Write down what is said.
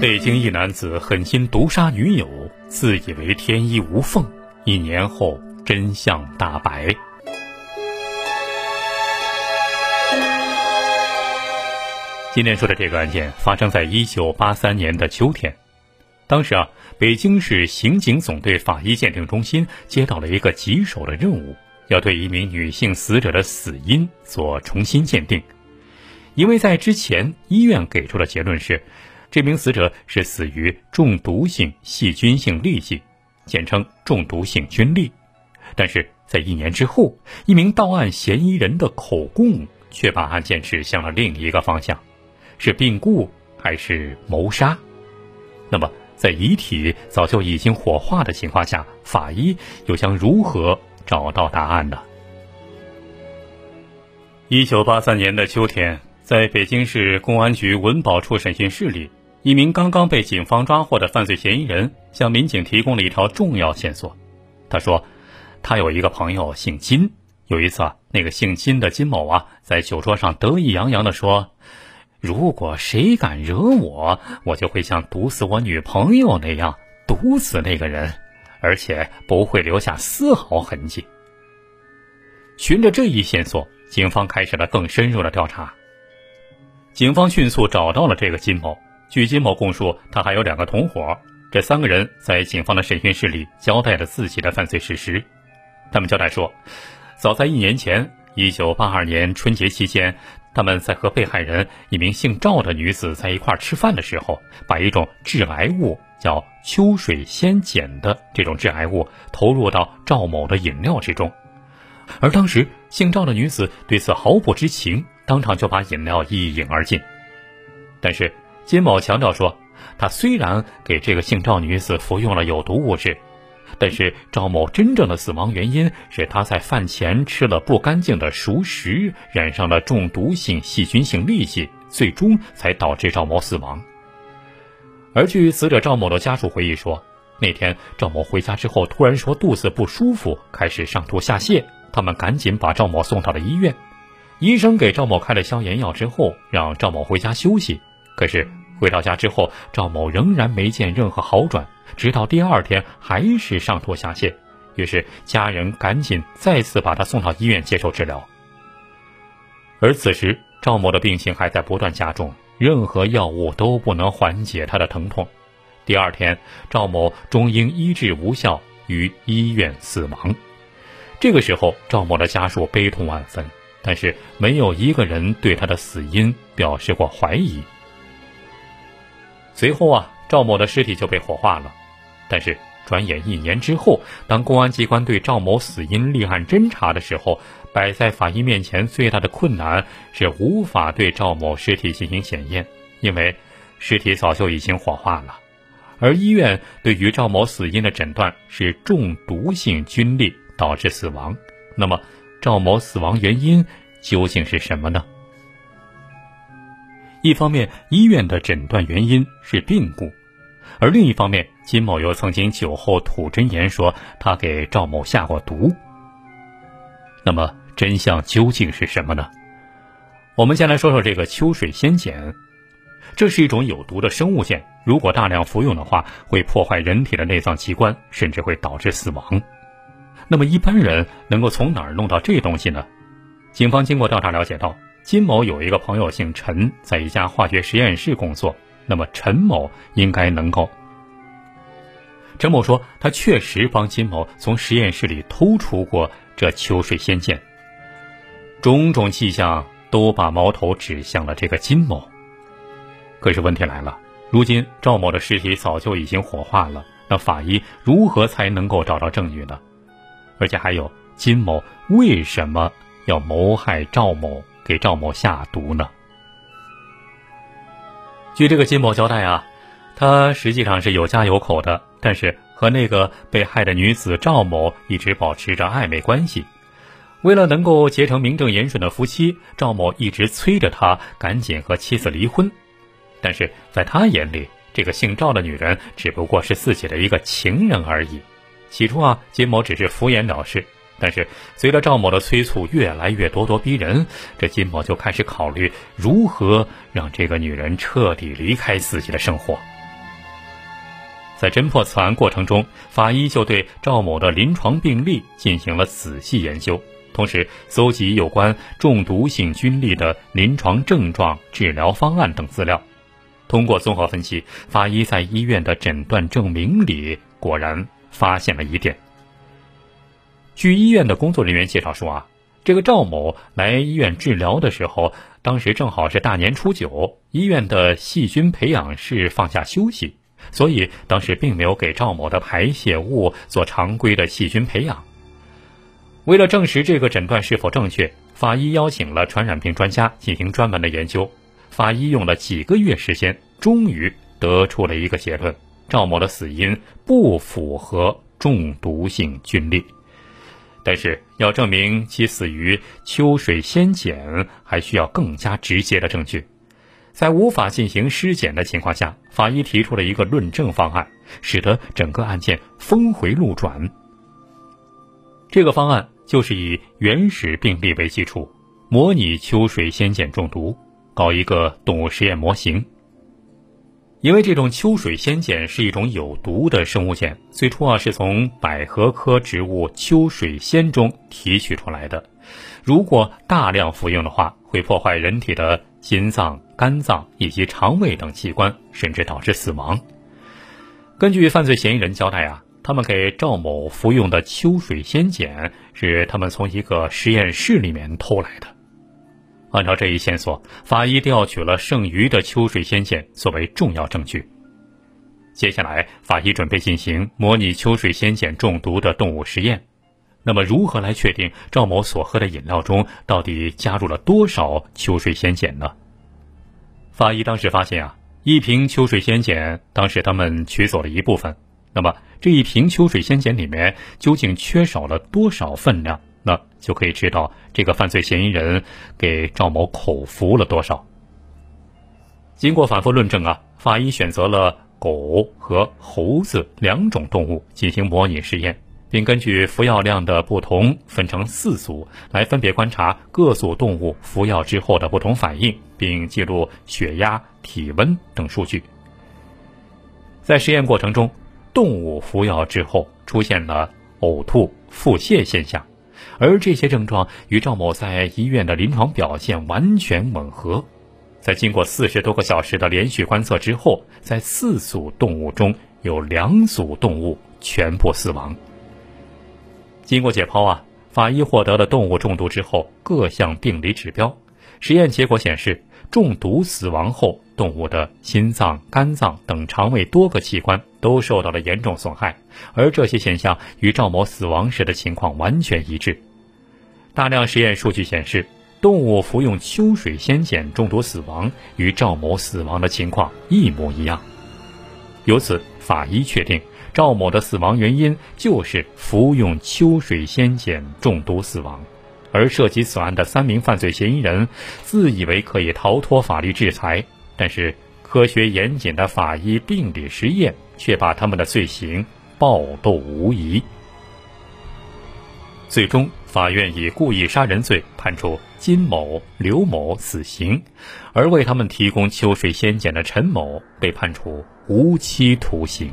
北京一男子狠心毒杀女友，自以为天衣无缝。一年后，真相大白。今天说的这个案件发生在一九八三年的秋天，当时啊，北京市刑警总队法医鉴定中心接到了一个棘手的任务，要对一名女性死者的死因做重新鉴定，因为在之前医院给出的结论是。这名死者是死于中毒性细菌性痢疾，简称中毒性菌痢。但是在一年之后，一名到案嫌疑人的口供却把案件指向了另一个方向：是病故还是谋杀？那么，在遗体早就已经火化的情况下，法医又将如何找到答案呢？一九八三年的秋天，在北京市公安局文保处审讯室里。一名刚刚被警方抓获的犯罪嫌疑人向民警提供了一条重要线索。他说，他有一个朋友姓金。有一次啊，那个姓金的金某啊，在酒桌上得意洋洋地说：“如果谁敢惹我，我就会像毒死我女朋友那样毒死那个人，而且不会留下丝毫痕迹。”循着这一线索，警方开始了更深入的调查。警方迅速找到了这个金某。据金某供述，他还有两个同伙。这三个人在警方的审讯室里交代了自己的犯罪事实。他们交代说，早在一年前，一九八二年春节期间，他们在和被害人一名姓赵的女子在一块吃饭的时候，把一种致癌物叫秋水仙碱的这种致癌物投入到赵某的饮料之中，而当时姓赵的女子对此毫不知情，当场就把饮料一饮而尽。但是。金某强调说，他虽然给这个姓赵女子服用了有毒物质，但是赵某真正的死亡原因是他在饭前吃了不干净的熟食，染上了中毒性细菌性痢疾，最终才导致赵某死亡。而据死者赵某的家属回忆说，那天赵某回家之后突然说肚子不舒服，开始上吐下泻，他们赶紧把赵某送到了医院，医生给赵某开了消炎药之后，让赵某回家休息。可是回到家之后，赵某仍然没见任何好转，直到第二天还是上吐下泻。于是家人赶紧再次把他送到医院接受治疗。而此时赵某的病情还在不断加重，任何药物都不能缓解他的疼痛。第二天，赵某终因医治无效于医院死亡。这个时候，赵某的家属悲痛万分，但是没有一个人对他的死因表示过怀疑。随后啊，赵某的尸体就被火化了。但是转眼一年之后，当公安机关对赵某死因立案侦查的时候，摆在法医面前最大的困难是无法对赵某尸体进行检验，因为尸体早就已经火化了。而医院对于赵某死因的诊断是中毒性菌痢导致死亡。那么，赵某死亡原因究竟是什么呢？一方面，医院的诊断原因是病故，而另一方面，金某又曾经酒后吐真言说他给赵某下过毒。那么，真相究竟是什么呢？我们先来说说这个秋水仙碱，这是一种有毒的生物碱，如果大量服用的话，会破坏人体的内脏器官，甚至会导致死亡。那么，一般人能够从哪儿弄到这东西呢？警方经过调查了解到。金某有一个朋友姓陈，在一家化学实验室工作。那么陈某应该能够。陈某说，他确实帮金某从实验室里偷出过这秋水仙剑。种种迹象都把矛头指向了这个金某。可是问题来了，如今赵某的尸体早就已经火化了，那法医如何才能够找到证据呢？而且还有，金某为什么要谋害赵某？给赵某下毒呢？据这个金某交代啊，他实际上是有家有口的，但是和那个被害的女子赵某一直保持着暧昧关系。为了能够结成名正言顺的夫妻，赵某一直催着他赶紧和妻子离婚。但是在他眼里，这个姓赵的女人只不过是自己的一个情人而已。起初啊，金某只是敷衍了事。但是，随着赵某的催促越来越咄咄逼人，这金某就开始考虑如何让这个女人彻底离开自己的生活。在侦破此案过程中，法医就对赵某的临床病例进行了仔细研究，同时搜集有关中毒性菌粒的临床症状、治疗方案等资料。通过综合分析，法医在医院的诊断证明里果然发现了疑点。据医院的工作人员介绍说啊，这个赵某来医院治疗的时候，当时正好是大年初九，医院的细菌培养室放假休息，所以当时并没有给赵某的排泄物做常规的细菌培养。为了证实这个诊断是否正确，法医邀请了传染病专家进行专门的研究。法医用了几个月时间，终于得出了一个结论：赵某的死因不符合中毒性菌粒。但是，要证明其死于秋水仙碱，还需要更加直接的证据。在无法进行尸检的情况下，法医提出了一个论证方案，使得整个案件峰回路转。这个方案就是以原始病例为基础，模拟秋水仙碱中毒。搞一个动物实验模型，因为这种秋水仙碱是一种有毒的生物碱，最初啊是从百合科植物秋水仙中提取出来的。如果大量服用的话，会破坏人体的心脏、肝脏以及肠胃等器官，甚至导致死亡。根据犯罪嫌疑人交代啊，他们给赵某服用的秋水仙碱是他们从一个实验室里面偷来的。按照这一线索，法医调取了剩余的秋水仙碱作为重要证据。接下来，法医准备进行模拟秋水仙碱中毒的动物实验。那么，如何来确定赵某所喝的饮料中到底加入了多少秋水仙碱呢？法医当时发现啊，一瓶秋水仙碱，当时他们取走了一部分。那么，这一瓶秋水仙碱里面究竟缺少了多少分量？就可以知道这个犯罪嫌疑人给赵某口服了多少。经过反复论证啊，法医选择了狗和猴子两种动物进行模拟试验，并根据服药量的不同分成四组，来分别观察各组动物服药之后的不同反应，并记录血压、体温等数据。在实验过程中，动物服药之后出现了呕吐、腹泻现象。而这些症状与赵某在医院的临床表现完全吻合，在经过四十多个小时的连续观测之后，在四组动物中有两组动物全部死亡。经过解剖啊，法医获得了动物中毒之后各项病理指标，实验结果显示，中毒死亡后动物的心脏、肝脏等肠胃多个器官都受到了严重损害，而这些现象与赵某死亡时的情况完全一致。大量实验数据显示，动物服用秋水仙碱中毒死亡与赵某死亡的情况一模一样。由此，法医确定赵某的死亡原因就是服用秋水仙碱中毒死亡。而涉及此案的三名犯罪嫌疑人，自以为可以逃脱法律制裁，但是科学严谨的法医病理实验却把他们的罪行暴露无遗。最终，法院以故意杀人罪判处金某、刘某死刑，而为他们提供秋水仙碱的陈某被判处无期徒刑。